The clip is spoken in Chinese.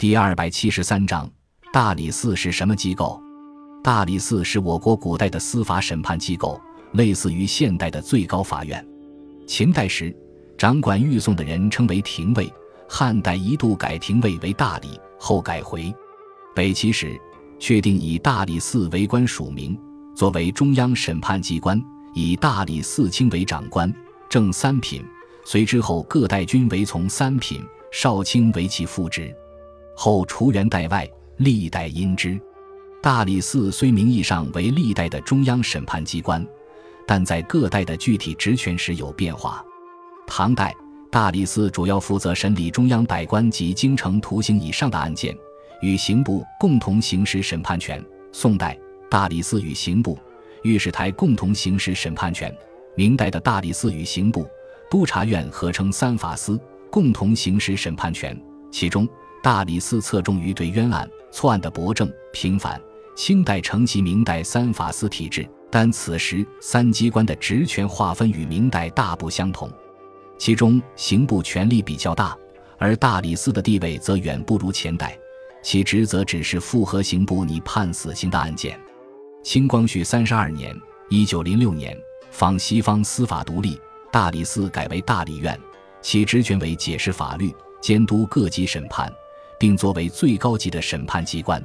第二百七十三章，大理寺是什么机构？大理寺是我国古代的司法审判机构，类似于现代的最高法院。秦代时，掌管狱讼的人称为廷尉；汉代一度改廷尉为大理，后改回。北齐时，确定以大理寺为官署名，作为中央审判机关，以大理寺卿为长官，正三品。随之后各代均为从三品，少卿为其副职。后除元代外，历代因之。大理寺虽名义上为历代的中央审判机关，但在各代的具体职权时有变化。唐代，大理寺主要负责审理中央百官及京城徒刑以上的案件，与刑部共同行使审判权。宋代，大理寺与刑部、御史台共同行使审判权。明代的大理寺与刑部、督察院合称三法司，共同行使审判权。其中，大理寺侧重于对冤案、错案的驳正、平反。清代承袭明代三法司体制，但此时三机关的职权划分与明代大不相同。其中刑部权力比较大，而大理寺的地位则远不如前代，其职责只是复核刑部拟判死刑的案件。清光绪三十二年（一九零六年），仿西方司法独立，大理寺改为大理院，其职权为解释法律、监督各级审判。并作为最高级的审判机关。